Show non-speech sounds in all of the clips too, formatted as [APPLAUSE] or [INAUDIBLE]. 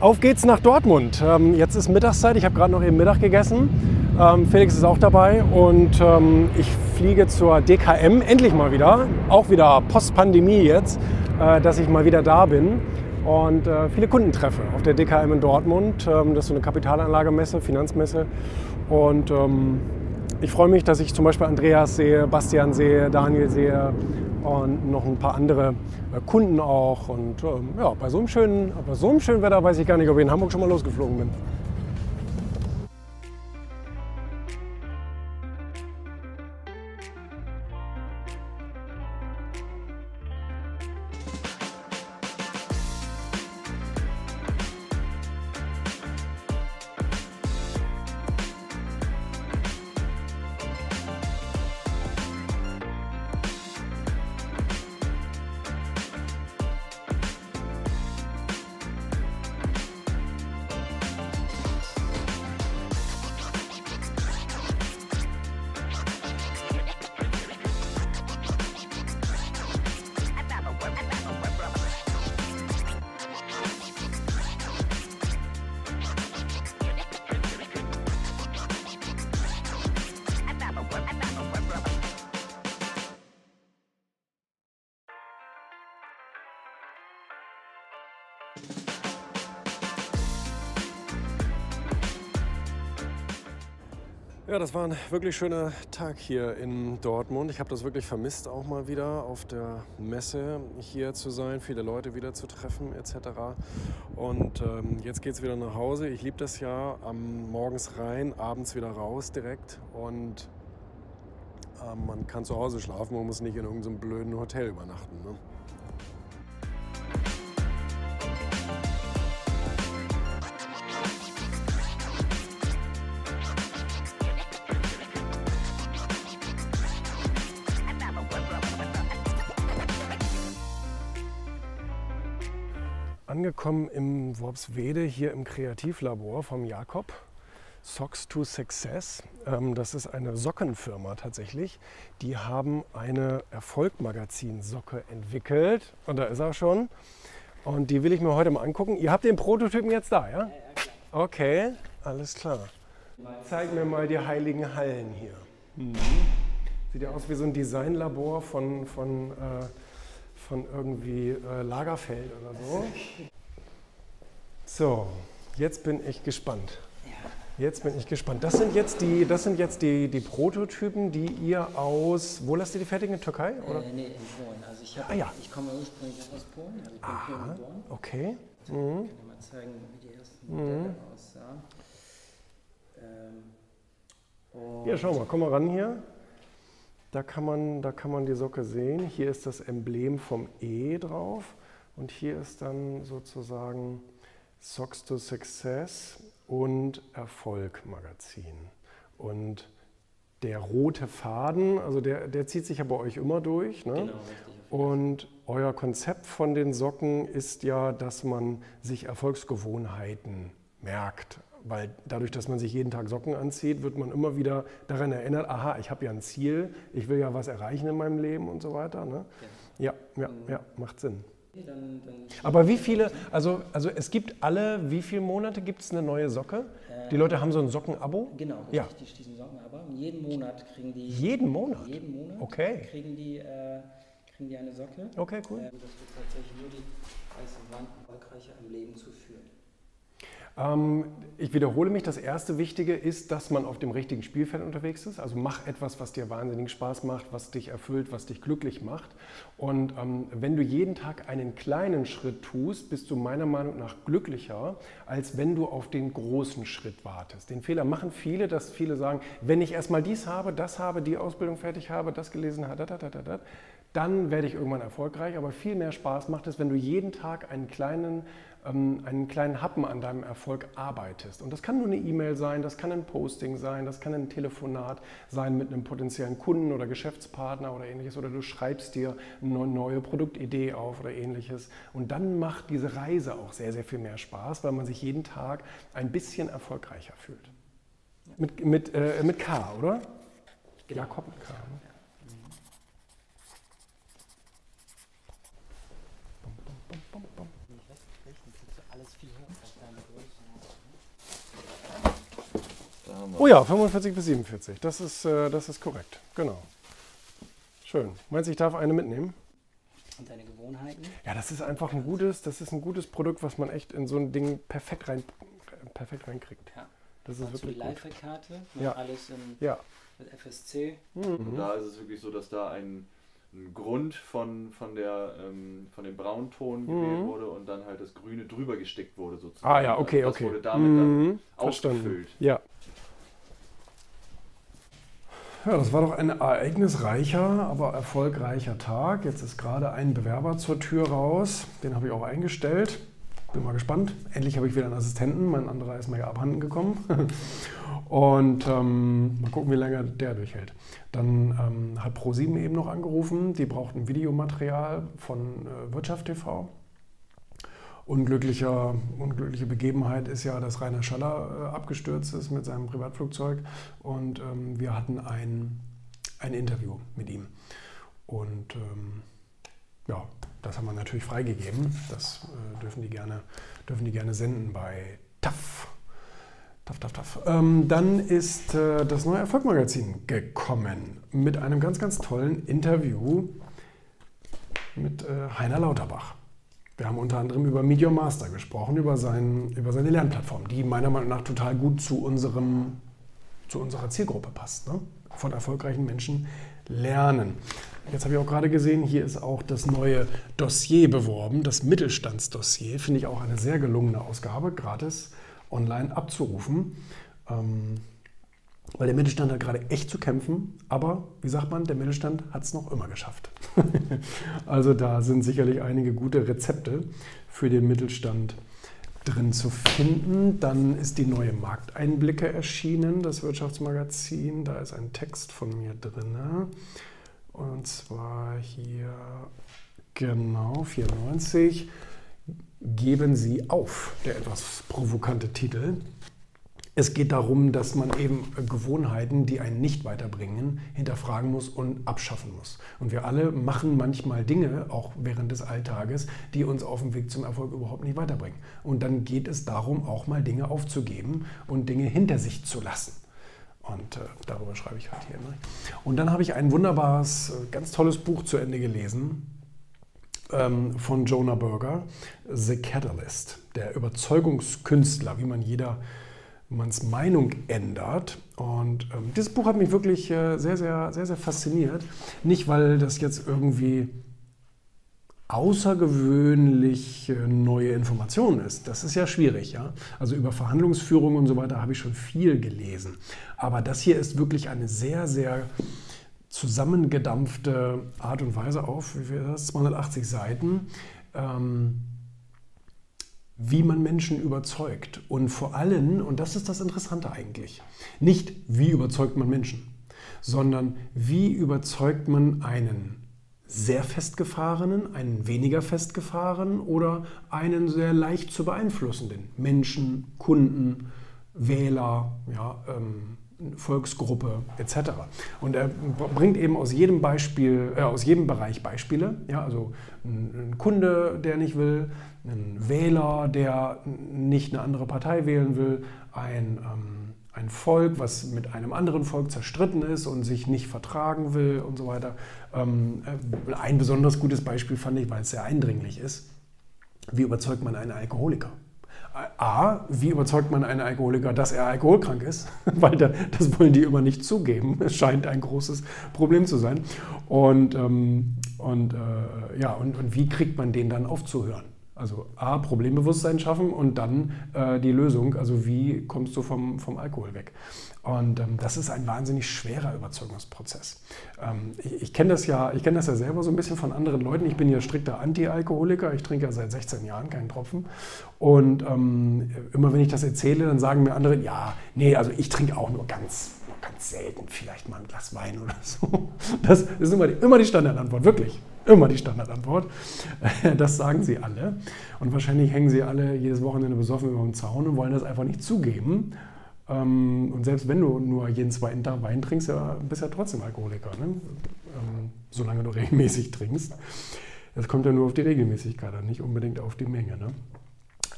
Auf geht's nach Dortmund. Ähm, jetzt ist Mittagszeit, ich habe gerade noch eben Mittag gegessen. Ähm, Felix ist auch dabei und ähm, ich fliege zur DKM endlich mal wieder. Auch wieder Post-Pandemie jetzt, äh, dass ich mal wieder da bin und äh, viele Kunden treffe auf der DKM in Dortmund. Das ist so eine Kapitalanlagemesse, Finanzmesse. Und ich freue mich, dass ich zum Beispiel Andreas sehe, Bastian sehe, Daniel sehe und noch ein paar andere äh, Kunden auch. Und ähm, ja, bei so, einem schönen, bei so einem schönen Wetter weiß ich gar nicht, ob ich in Hamburg schon mal losgeflogen bin. Ja, das war ein wirklich schöner Tag hier in Dortmund. Ich habe das wirklich vermisst, auch mal wieder auf der Messe hier zu sein, viele Leute wieder zu treffen etc. Und ähm, jetzt geht es wieder nach Hause. Ich liebe das ja, am morgens rein, abends wieder raus direkt und ähm, man kann zu Hause schlafen, man muss nicht in irgendeinem blöden Hotel übernachten. Ne? Angekommen im Worpswede hier im Kreativlabor vom Jakob. Socks to Success. Ähm, das ist eine Sockenfirma tatsächlich. Die haben eine Erfolgmagazin-Socke entwickelt. Und da ist er schon. Und die will ich mir heute mal angucken. Ihr habt den Prototypen jetzt da, ja? Okay, alles klar. Zeig mir mal die heiligen Hallen hier. Mhm. Sieht ja aus wie so ein Designlabor von, von äh, von irgendwie äh, Lagerfeld oder so. So, jetzt bin ich gespannt. Jetzt bin ich gespannt. Das sind jetzt die, das sind jetzt die, die Prototypen, die ihr aus, wo lasst ihr die fertigen? In Türkei? Oder? Äh, nee, in Polen. Also ich, hab, ah, ja. ich komme ursprünglich aus Polen, also ich bin Aha, Polen geboren. Okay. Ich mhm. kann dir mal zeigen, wie die ersten Modelle mhm. aussahen. Ähm, ja, schau mal, komm mal ran hier. Da kann, man, da kann man die Socke sehen. Hier ist das Emblem vom E drauf und hier ist dann sozusagen Socks to Success und Erfolg Magazin. Und der rote Faden, also der, der zieht sich ja bei euch immer durch. Ne? Genau, Und euer Konzept von den Socken ist ja, dass man sich Erfolgsgewohnheiten merkt weil dadurch, dass man sich jeden Tag Socken anzieht, wird man immer wieder daran erinnert, aha, ich habe ja ein Ziel, ich will ja was erreichen in meinem Leben und so weiter. Ne? Ja, ja, mhm. ja, macht Sinn. Dann, dann Aber wie viele, also, also es gibt alle, wie viele Monate gibt es eine neue Socke? die Leute haben so ein Sockenabo? Genau, ja. richtig, diesen Sockenabo. Jeden Monat kriegen die. Jeden Monat? Jeden Monat okay. kriegen, die, äh, kriegen die eine Socke. Okay, cool. Äh, das wird tatsächlich nur die weiße Wand erfolgreicher im Leben zu führen. Ähm, ich wiederhole mich, das erste Wichtige ist, dass man auf dem richtigen Spielfeld unterwegs ist. Also mach etwas, was dir wahnsinnig Spaß macht, was dich erfüllt, was dich glücklich macht. Und ähm, wenn du jeden Tag einen kleinen Schritt tust, bist du meiner Meinung nach glücklicher, als wenn du auf den großen Schritt wartest. Den Fehler machen viele, dass viele sagen, wenn ich erstmal dies habe, das habe, die Ausbildung fertig habe, das gelesen habe, da, da, da, da, dann werde ich irgendwann erfolgreich. Aber viel mehr Spaß macht es, wenn du jeden Tag einen kleinen ähm, einen kleinen Happen an deinem Erfolg arbeitest. Und das kann nur eine E-Mail sein, das kann ein Posting sein, das kann ein Telefonat sein mit einem potenziellen Kunden oder Geschäftspartner oder ähnliches. Oder du schreibst dir eine neue Produktidee auf oder ähnliches. Und dann macht diese Reise auch sehr, sehr viel mehr Spaß, weil man sich jeden Tag ein bisschen erfolgreicher fühlt. Mit, mit, äh, mit K, oder? Genau. Jakob mit K. Ne? Ja. Mhm. Bum, bum, bum, bum, bum. Nicht rechten, kriegst du alles viel höher als deine Größe. Da haben wir Oh ja, 45 bis 47. Das ist, äh, das ist korrekt. Genau. Schön. Meinst du, ich darf eine mitnehmen? Und deine Gewohnheiten? Ja, das ist einfach ein gutes, das ist ein gutes Produkt, was man echt in so ein Ding perfekt rein, perfekt reinkriegt. Ja. Das ist die wirklich gut. Live-Karte, Ja. alles in, Ja. mit FSC. Und da ist es wirklich so, dass da ein, ein Grund von, von, der, ähm, von dem Braunton gewählt wurde und dann halt das Grüne drüber gestickt wurde sozusagen. Ah ja, okay, das okay. wurde damit dann Mhm, verstanden. ausgefüllt. Ja. Ja, das war doch ein ereignisreicher, aber erfolgreicher Tag. Jetzt ist gerade ein Bewerber zur Tür raus. Den habe ich auch eingestellt. Bin mal gespannt. Endlich habe ich wieder einen Assistenten. Mein anderer ist mir ja abhanden gekommen. [LAUGHS] Und ähm, mal gucken, wie lange der durchhält. Dann ähm, hat Pro7 eben noch angerufen. Die brauchten Videomaterial von äh, Wirtschaft TV. Unglücklicher, unglückliche Begebenheit ist ja, dass Rainer Schaller äh, abgestürzt ist mit seinem Privatflugzeug und ähm, wir hatten ein, ein Interview mit ihm. Und ähm, ja, das haben wir natürlich freigegeben. Das äh, dürfen, die gerne, dürfen die gerne senden bei TAF. TAF, TAF, TAF. Ähm, dann ist äh, das neue Erfolgmagazin gekommen mit einem ganz, ganz tollen Interview mit äh, Heiner Lauterbach. Wir haben unter anderem über Medium Master gesprochen, über, sein, über seine Lernplattform, die meiner Meinung nach total gut zu, unserem, zu unserer Zielgruppe passt. Ne? Von erfolgreichen Menschen lernen. Jetzt habe ich auch gerade gesehen, hier ist auch das neue Dossier beworben, das Mittelstandsdossier. Finde ich auch eine sehr gelungene Ausgabe, gratis online abzurufen. Ähm, weil der Mittelstand hat gerade echt zu kämpfen, aber wie sagt man, der Mittelstand hat es noch immer geschafft. [LAUGHS] also da sind sicherlich einige gute Rezepte für den Mittelstand drin zu finden. Dann ist die neue Markteinblicke erschienen, das Wirtschaftsmagazin. Da ist ein Text von mir drin. Und zwar hier, genau, 94. Geben Sie auf, der etwas provokante Titel. Es geht darum, dass man eben Gewohnheiten, die einen nicht weiterbringen, hinterfragen muss und abschaffen muss. Und wir alle machen manchmal Dinge, auch während des Alltages, die uns auf dem Weg zum Erfolg überhaupt nicht weiterbringen. Und dann geht es darum, auch mal Dinge aufzugeben und Dinge hinter sich zu lassen. Und äh, darüber schreibe ich halt hier. Ne? Und dann habe ich ein wunderbares, ganz tolles Buch zu Ende gelesen ähm, von Jonah Berger, The Catalyst, der Überzeugungskünstler, wie man jeder man's Meinung ändert. Und ähm, dieses Buch hat mich wirklich äh, sehr, sehr, sehr, sehr fasziniert. Nicht, weil das jetzt irgendwie außergewöhnlich neue Informationen ist. Das ist ja schwierig, ja. Also über Verhandlungsführung und so weiter habe ich schon viel gelesen. Aber das hier ist wirklich eine sehr, sehr zusammengedampfte Art und Weise auf, wie viel das? 280 Seiten. Ähm, wie man Menschen überzeugt. Und vor allem, und das ist das Interessante eigentlich, nicht wie überzeugt man Menschen, sondern wie überzeugt man einen sehr festgefahrenen, einen weniger festgefahrenen oder einen sehr leicht zu beeinflussenden Menschen, Kunden, Wähler, ja, ähm, Volksgruppe etc. Und er bringt eben aus jedem Beispiel, äh, aus jedem Bereich Beispiele. Ja, also ein, ein Kunde, der nicht will, ein Wähler, der nicht eine andere Partei wählen will, ein, ähm, ein Volk, was mit einem anderen Volk zerstritten ist und sich nicht vertragen will und so weiter. Ähm, ein besonders gutes Beispiel fand ich, weil es sehr eindringlich ist. Wie überzeugt man einen Alkoholiker? A, wie überzeugt man einen Alkoholiker, dass er alkoholkrank ist? [LAUGHS] Weil da, das wollen die immer nicht zugeben. Es scheint ein großes Problem zu sein. Und, ähm, und, äh, ja, und, und wie kriegt man den dann aufzuhören? Also A, Problembewusstsein schaffen und dann äh, die Lösung, also wie kommst du vom, vom Alkohol weg? Und ähm, das ist ein wahnsinnig schwerer Überzeugungsprozess. Ähm, ich ich kenne das, ja, kenn das ja selber so ein bisschen von anderen Leuten. Ich bin ja strikter Anti-Alkoholiker. Ich trinke ja seit 16 Jahren keinen Tropfen. Und ähm, immer wenn ich das erzähle, dann sagen mir andere, ja, nee, also ich trinke auch nur ganz, ganz selten, vielleicht mal ein Glas Wein oder so. Das ist immer die, immer die Standardantwort, wirklich. Immer die Standardantwort. [LAUGHS] Das sagen sie alle. Und wahrscheinlich hängen sie alle jedes Wochenende besoffen über den Zaun und wollen das einfach nicht zugeben. Ähm, und selbst wenn du nur jeden zweiten Tag Wein trinkst, bist du ja trotzdem Alkoholiker, ne? ähm, solange du [LAUGHS] regelmäßig trinkst. Es kommt ja nur auf die Regelmäßigkeit an, nicht unbedingt auf die Menge. Ne?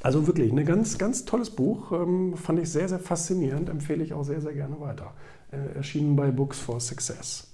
Also wirklich, ein ne, ganz, ganz tolles Buch, ähm, fand ich sehr, sehr faszinierend, empfehle ich auch sehr, sehr gerne weiter. Äh, erschienen bei Books for Success.